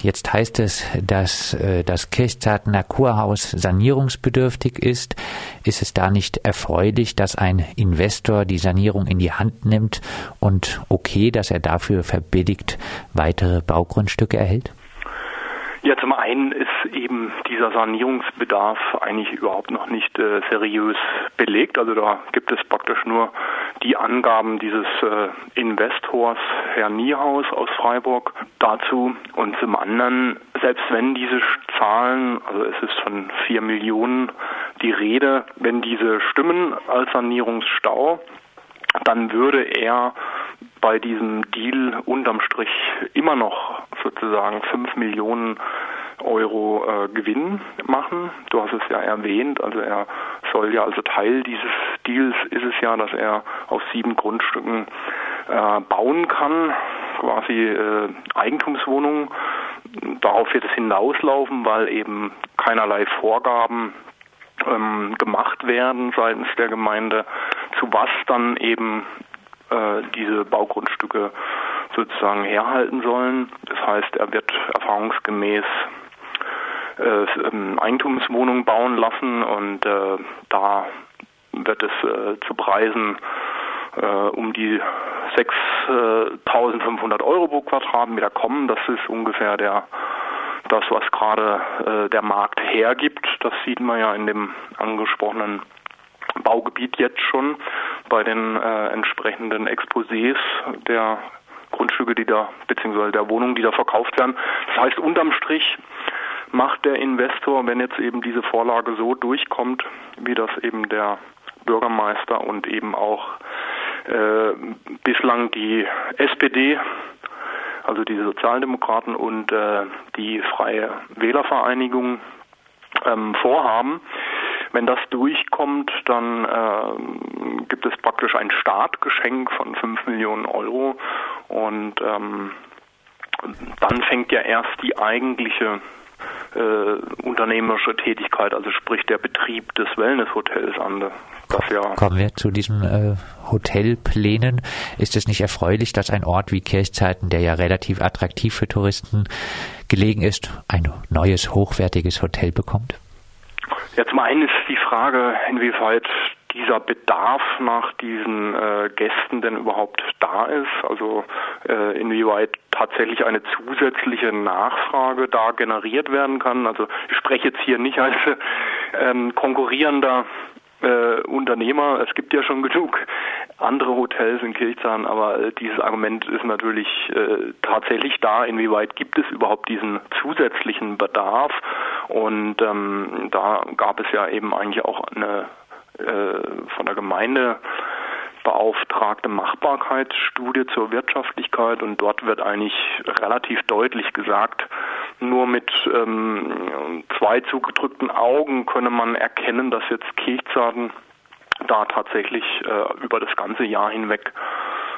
Jetzt heißt es, dass äh, das Kirchzartener Kurhaus sanierungsbedürftig ist. Ist es da nicht erfreulich, dass ein Investor die Sanierung in die Hand nimmt und okay, dass er dafür verbilligt weitere Baugrundstücke erhält? Ja, zum einen ist eben dieser Sanierungsbedarf eigentlich überhaupt noch nicht äh, seriös belegt. Also da gibt es praktisch nur die Angaben dieses äh, Investors, Herr Niehaus aus Freiburg, dazu. Und zum anderen, selbst wenn diese Zahlen, also es ist von vier Millionen die Rede, wenn diese stimmen als Sanierungsstau, dann würde er bei diesem Deal unterm Strich immer noch sozusagen 5 Millionen Euro äh, Gewinn machen. Du hast es ja erwähnt, also er soll ja, also Teil dieses Deals ist es ja, dass er auf sieben Grundstücken äh, bauen kann, quasi äh, Eigentumswohnungen. Darauf wird es hinauslaufen, weil eben keinerlei Vorgaben ähm, gemacht werden seitens der Gemeinde, zu was dann eben äh, diese Baugrundstücke sozusagen herhalten sollen. Das heißt, er wird erfahrungsgemäß äh, ähm, Eigentumswohnungen bauen lassen und äh, da wird es äh, zu Preisen äh, um die 6.500 Euro pro Quadratmeter kommen. Das ist ungefähr der das, was gerade äh, der Markt hergibt. Das sieht man ja in dem angesprochenen Baugebiet jetzt schon bei den äh, entsprechenden Exposés der Grundstücke, die da, beziehungsweise der Wohnungen, die da verkauft werden. Das heißt, unterm Strich macht der Investor, wenn jetzt eben diese Vorlage so durchkommt, wie das eben der Bürgermeister und eben auch äh, bislang die SPD, also die Sozialdemokraten und äh, die Freie Wählervereinigung ähm, vorhaben, wenn das durchkommt, dann äh, gibt es praktisch ein Startgeschenk von 5 Millionen Euro und ähm, dann fängt ja erst die eigentliche äh, unternehmerische Tätigkeit, also sprich der Betrieb des Wellnesshotels an. Das ja Kommen wir zu diesen äh, Hotelplänen. Ist es nicht erfreulich, dass ein Ort wie Kirchzeiten, der ja relativ attraktiv für Touristen gelegen ist, ein neues, hochwertiges Hotel bekommt? Ja, zum einen ist die Frage, inwieweit dieser Bedarf nach diesen äh, Gästen denn überhaupt da ist, also äh, inwieweit tatsächlich eine zusätzliche Nachfrage da generiert werden kann. Also ich spreche jetzt hier nicht als ähm, konkurrierender äh, Unternehmer. Es gibt ja schon genug andere Hotels in Kirchzahn, aber äh, dieses Argument ist natürlich äh, tatsächlich da. Inwieweit gibt es überhaupt diesen zusätzlichen Bedarf? Und ähm, da gab es ja eben eigentlich auch eine äh, von der Gemeinde beauftragte Machbarkeitsstudie zur Wirtschaftlichkeit und dort wird eigentlich relativ deutlich gesagt, nur mit ähm, zwei zugedrückten Augen könne man erkennen, dass jetzt Kirchzarten da tatsächlich äh, über das ganze Jahr hinweg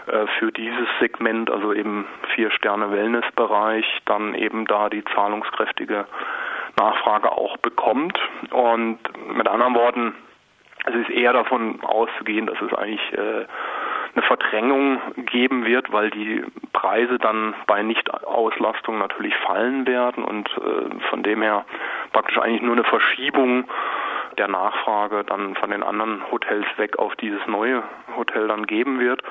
äh, für dieses Segment, also eben vier Sterne Wellnessbereich, dann eben da die zahlungskräftige Nachfrage auch bekommt. Und mit anderen Worten, es ist eher davon auszugehen, dass es eigentlich äh, eine Verdrängung geben wird, weil die Preise dann bei Nichtauslastung natürlich fallen werden und äh, von dem her praktisch eigentlich nur eine Verschiebung der Nachfrage dann von den anderen Hotels weg auf dieses neue Hotel dann geben wird.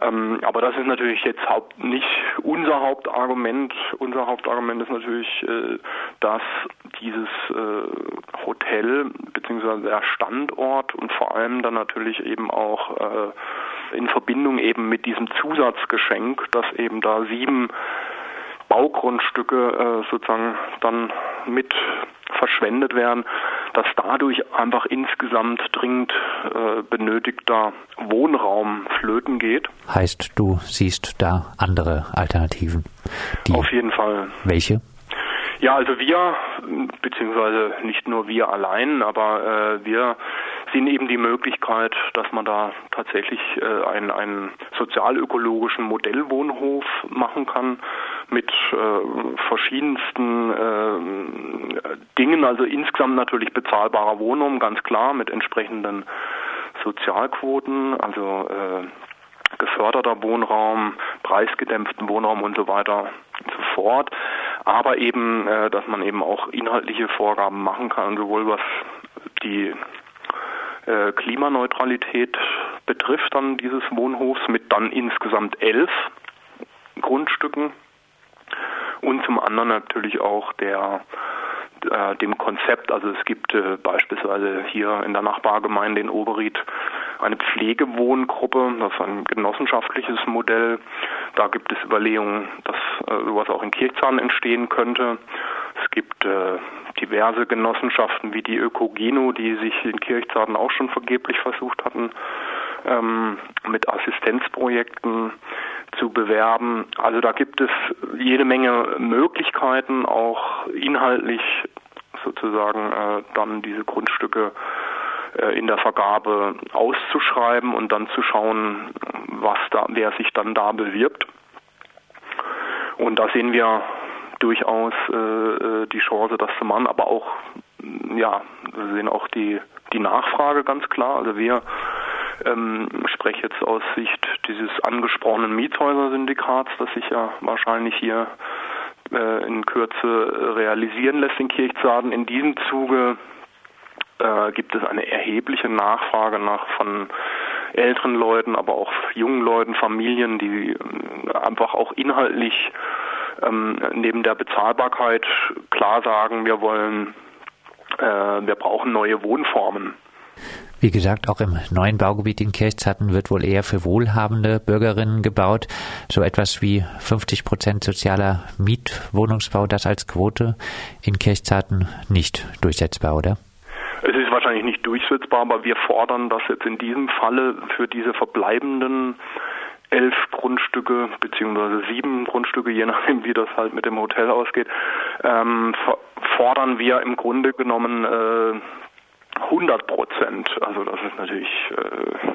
Ähm, aber das ist natürlich jetzt haupt, nicht unser Hauptargument. Unser Hauptargument ist natürlich, äh, dass dieses äh, Hotel bzw. der Standort und vor allem dann natürlich eben auch äh, in Verbindung eben mit diesem Zusatzgeschenk, dass eben da sieben Baugrundstücke äh, sozusagen dann mit verschwendet werden, dass dadurch einfach insgesamt dringend äh, benötigter Wohnraum flöten geht. Heißt, du siehst da andere Alternativen? Auf jeden Fall. Welche? Ja, also wir, beziehungsweise nicht nur wir allein, aber äh, wir sehen eben die Möglichkeit, dass man da tatsächlich äh, einen, einen sozialökologischen Modellwohnhof machen kann mit äh, verschiedensten äh, Dingen, also insgesamt natürlich bezahlbarer Wohnraum, ganz klar, mit entsprechenden Sozialquoten, also äh, geförderter Wohnraum, preisgedämpften Wohnraum und so weiter und so fort. Aber eben, äh, dass man eben auch inhaltliche Vorgaben machen kann, sowohl was die äh, Klimaneutralität betrifft dann dieses Wohnhofs mit dann insgesamt elf Grundstücken und zum anderen natürlich auch der äh, dem Konzept. Also es gibt äh, beispielsweise hier in der Nachbargemeinde in Oberried eine Pflegewohngruppe, das ist ein genossenschaftliches Modell. Da gibt es Überlegungen, dass äh, sowas auch in Kirchzahn entstehen könnte. Es gibt äh, diverse Genossenschaften wie die Ökogeno, die sich in Kirchzarten auch schon vergeblich versucht hatten, ähm, mit Assistenzprojekten zu bewerben. Also da gibt es jede Menge Möglichkeiten, auch inhaltlich sozusagen äh, dann diese Grundstücke in der Vergabe auszuschreiben und dann zu schauen, was da, wer sich dann da bewirbt. Und da sehen wir durchaus äh, äh die Chance, das zu machen, aber auch, ja, wir sehen auch die, die Nachfrage ganz klar. Also wir ähm, spreche jetzt aus Sicht dieses angesprochenen Miethäuser-Syndikats, das sich ja wahrscheinlich hier äh, in Kürze realisieren lässt in Kirchzarten. In diesem Zuge äh, gibt es eine erhebliche Nachfrage nach von älteren Leuten, aber auch jungen Leuten, Familien, die äh, einfach auch inhaltlich ähm, neben der Bezahlbarkeit klar sagen, wir wollen, äh, wir brauchen neue Wohnformen. Wie gesagt, auch im neuen Baugebiet in Kirchzarten wird wohl eher für wohlhabende Bürgerinnen gebaut. So etwas wie 50 Prozent sozialer Mietwohnungsbau, das als Quote in Kirchzarten nicht durchsetzbar, oder? Nicht durchsetzbar, aber wir fordern, dass jetzt in diesem Falle für diese verbleibenden elf Grundstücke beziehungsweise sieben Grundstücke, je nachdem wie das halt mit dem Hotel ausgeht, ähm, fordern wir im Grunde genommen äh, 100 Prozent. Also das ist natürlich äh,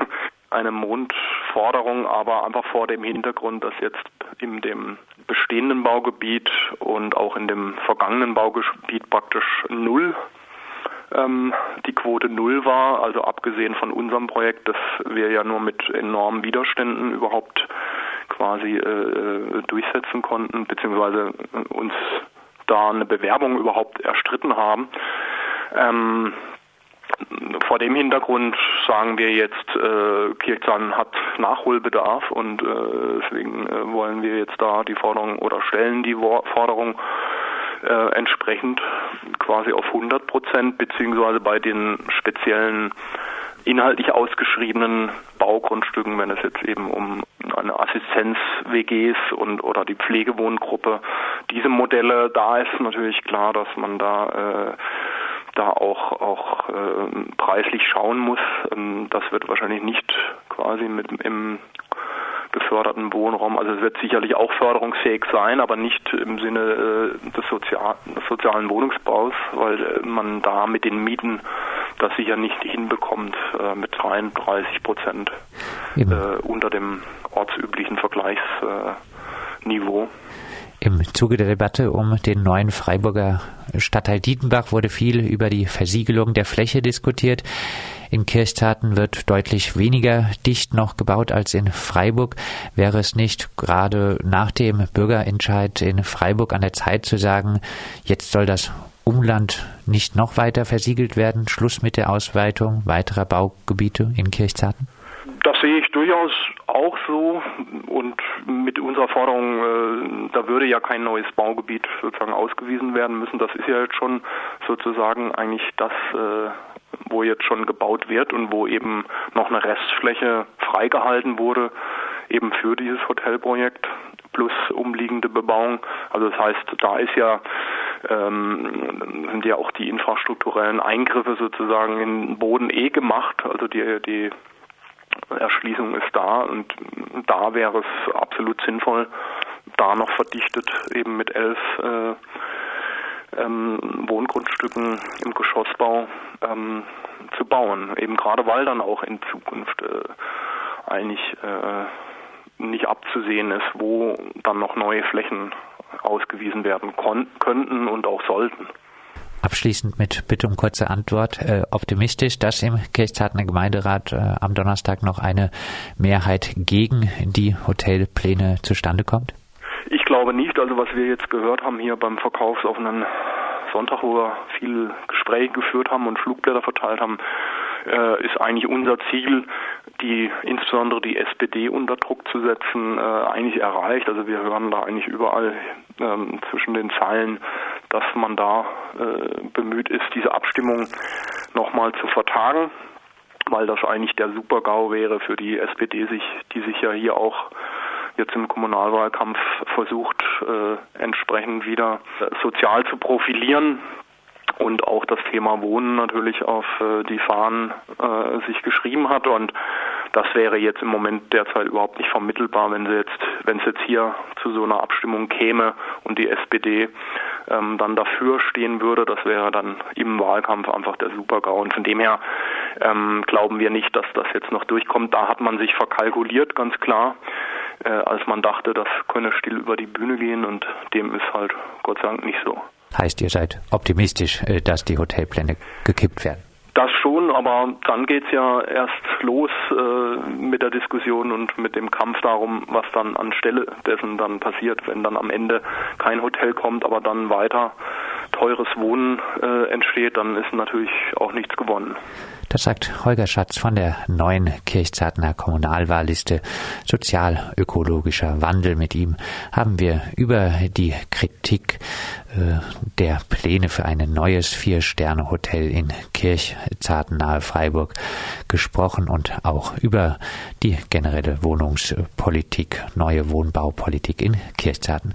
eine Mondforderung, aber einfach vor dem Hintergrund, dass jetzt in dem bestehenden Baugebiet und auch in dem vergangenen Baugebiet praktisch null ähm, die Quote null war, also abgesehen von unserem Projekt, das wir ja nur mit enormen Widerständen überhaupt quasi äh, durchsetzen konnten, beziehungsweise uns da eine Bewerbung überhaupt erstritten haben. Ähm, vor dem Hintergrund sagen wir jetzt, äh, Kirchzahn hat Nachholbedarf und äh, deswegen äh, wollen wir jetzt da die Forderung oder stellen die Forderung äh, entsprechend quasi auf 100 Prozent, beziehungsweise bei den speziellen inhaltlich ausgeschriebenen Baugrundstücken, wenn es jetzt eben um eine Assistenz-WGs und oder die Pflegewohngruppe, diese Modelle, da ist natürlich klar, dass man da äh, da auch auch äh, preislich schauen muss. Ähm, das wird wahrscheinlich nicht quasi mit im geförderten Wohnraum. Also es wird sicherlich auch förderungsfähig sein, aber nicht im Sinne äh, des, Sozial des sozialen Wohnungsbaus, weil äh, man da mit den Mieten das sicher nicht hinbekommt äh, mit 33 Prozent äh, unter dem ortsüblichen Vergleichsniveau. Im Zuge der Debatte um den neuen Freiburger Stadtteil Dietenbach wurde viel über die Versiegelung der Fläche diskutiert. In Kirchzarten wird deutlich weniger dicht noch gebaut als in Freiburg. Wäre es nicht gerade nach dem Bürgerentscheid in Freiburg an der Zeit zu sagen, jetzt soll das Umland nicht noch weiter versiegelt werden? Schluss mit der Ausweitung weiterer Baugebiete in Kirchzarten? Das sehe ich durchaus auch so und mit unserer Forderung, äh, da würde ja kein neues Baugebiet sozusagen ausgewiesen werden müssen. Das ist ja jetzt schon sozusagen eigentlich das, äh, wo jetzt schon gebaut wird und wo eben noch eine Restfläche freigehalten wurde, eben für dieses Hotelprojekt plus umliegende Bebauung. Also das heißt, da ist ja ähm, sind ja auch die infrastrukturellen Eingriffe sozusagen in den Boden eh gemacht. Also die die Erschließung ist da und da wäre es absolut sinnvoll, da noch verdichtet eben mit elf äh, ähm, Wohngrundstücken im Geschossbau ähm, zu bauen. Eben gerade weil dann auch in Zukunft äh, eigentlich äh, nicht abzusehen ist, wo dann noch neue Flächen ausgewiesen werden könnten und auch sollten. Abschließend mit Bitte um kurze Antwort. Äh, optimistisch, dass im Kirchzartner Gemeinderat äh, am Donnerstag noch eine Mehrheit gegen die Hotelpläne zustande kommt? Ich glaube nicht. Also was wir jetzt gehört haben hier beim verkaufsoffenen Sonntag, wo wir viel Gespräche geführt haben und Flugblätter verteilt haben, äh, ist eigentlich unser Ziel, die insbesondere die SPD unter Druck zu setzen, äh, eigentlich erreicht. Also wir hören da eigentlich überall ähm, zwischen den Zeilen, dass man da äh, bemüht ist, diese Abstimmung nochmal zu vertagen, weil das eigentlich der Supergau wäre für die SPD, sich, die sich ja hier auch jetzt im Kommunalwahlkampf versucht, äh, entsprechend wieder sozial zu profilieren und auch das Thema Wohnen natürlich auf äh, die Fahnen äh, sich geschrieben hat und das wäre jetzt im Moment derzeit überhaupt nicht vermittelbar, wenn sie jetzt, wenn es jetzt hier zu so einer Abstimmung käme und die SPD ähm, dann dafür stehen würde, das wäre dann im Wahlkampf einfach der Supergau. Und von dem her ähm, glauben wir nicht, dass das jetzt noch durchkommt. Da hat man sich verkalkuliert, ganz klar, äh, als man dachte, das könne still über die Bühne gehen und dem ist halt Gott sei Dank nicht so. Heißt, ihr seid optimistisch, äh, dass die Hotelpläne gekippt werden? Das schon, aber dann geht's ja erst los äh, mit der Diskussion und mit dem Kampf darum, was dann anstelle dessen dann passiert, wenn dann am Ende kein Hotel kommt, aber dann weiter teures Wohnen äh, entsteht, dann ist natürlich auch nichts gewonnen. Das sagt Holger Schatz von der neuen Kirchzartner Kommunalwahlliste Sozial-ökologischer Wandel. Mit ihm haben wir über die Kritik äh, der Pläne für ein neues Vier-Sterne-Hotel in Kirchzarten nahe Freiburg gesprochen und auch über die generelle Wohnungspolitik, neue Wohnbaupolitik in Kirchzarten.